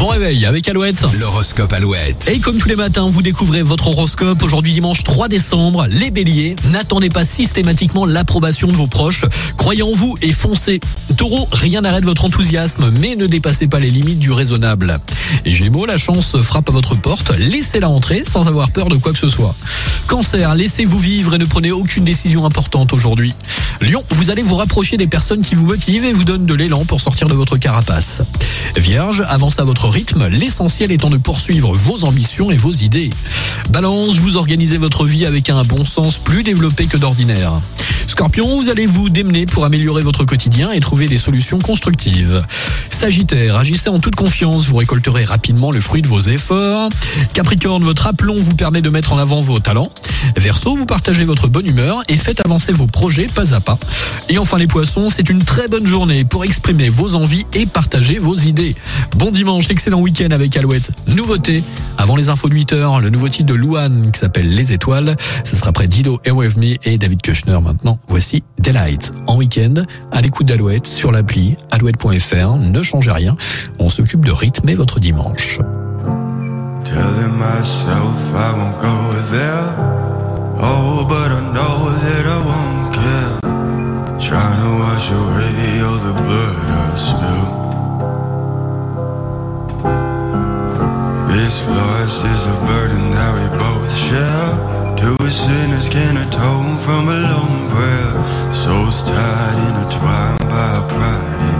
Bon réveil avec Alouette. L'horoscope Alouette. Et comme tous les matins, vous découvrez votre horoscope. Aujourd'hui dimanche 3 décembre, les béliers. N'attendez pas systématiquement l'approbation de vos proches. Croyez en vous et foncez. Taureau, rien n'arrête votre enthousiasme, mais ne dépassez pas les limites du raisonnable. Et Gémeaux, la chance frappe à votre porte. Laissez-la entrer sans avoir peur de quoi que ce soit. Cancer, laissez-vous vivre et ne prenez aucune décision importante aujourd'hui. Lion, vous allez vous rapprocher des personnes qui vous motivent et vous donnent de l'élan pour sortir de votre carapace. Vierge, avancez à votre rythme, l'essentiel étant de poursuivre vos ambitions et vos idées. Balance, vous organisez votre vie avec un bon sens plus développé que d'ordinaire. Scorpion, vous allez vous démener pour améliorer votre quotidien et trouver des solutions constructives. Sagittaire, agissez en toute confiance, vous récolterez rapidement le fruit de vos efforts. Capricorne, votre aplomb vous permet de mettre en avant vos talents. Verseau, vous partagez votre bonne humeur et faites avancer vos projets pas à pas. Et enfin les poissons, c'est une très bonne journée pour exprimer vos envies et partager vos idées. Bon dimanche, excellent week-end avec Alouette. Nouveauté, avant les infos de 8 heures, le nouveau titre de Louane qui s'appelle Les Étoiles. Ce sera après Dido et With Me et David Kushner maintenant. Voici Delight en week-end à l'écoute d'Alouette sur l'appli alouette.fr. changez rien, on s'occupe de rythmer votre dimanche. Telling myself I won't go there. Oh, but I know that I won't care. Trying to wash away all the blood I spilled. This loss is a burden that we both share. Two sinners can atone from a lone prayer. Souls tied, intertwined by pride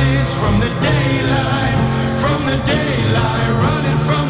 from the daylight, from the daylight, running from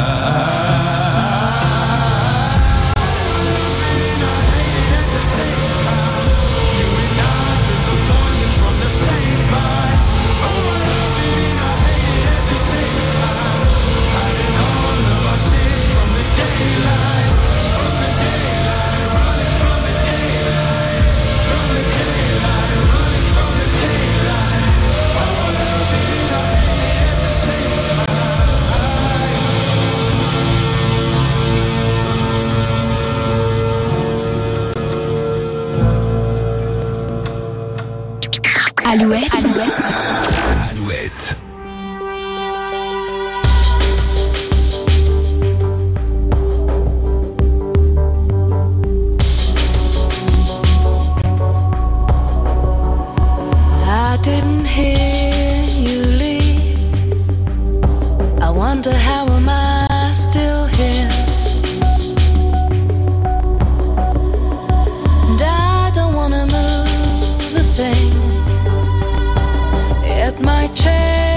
Alouette. Alouette. I didn't hear you leave. I wonder how am I Change.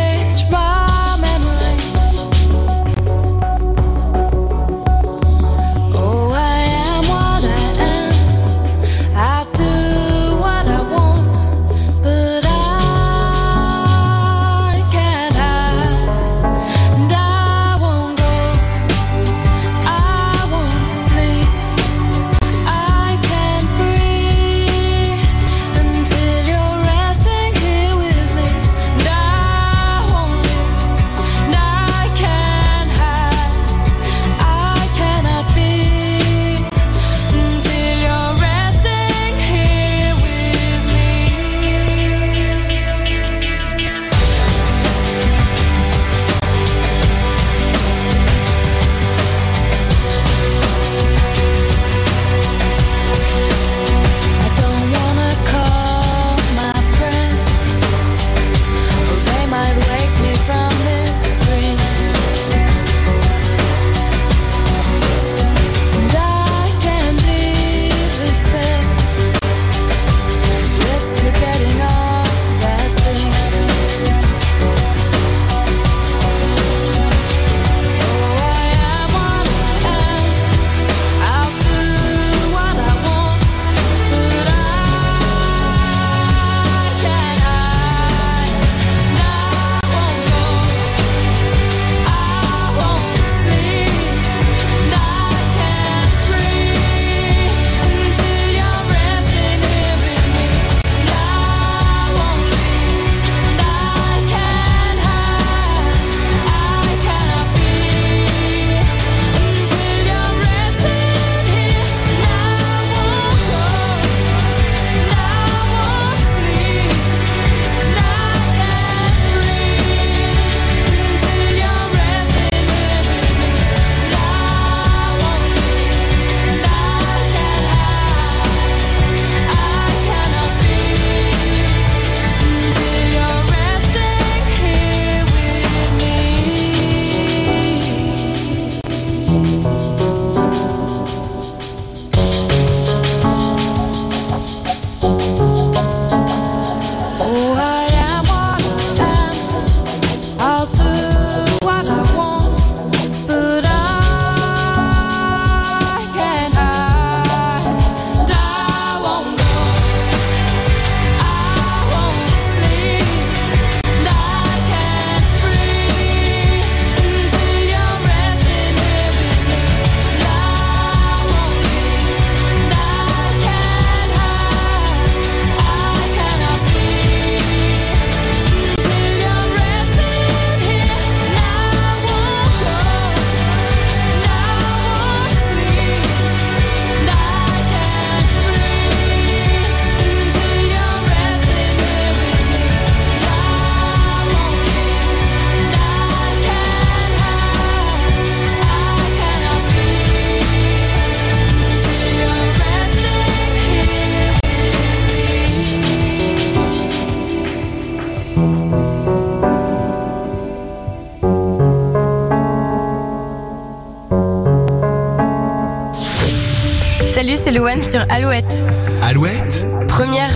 C'est Louane sur Alouette. Alouette? Première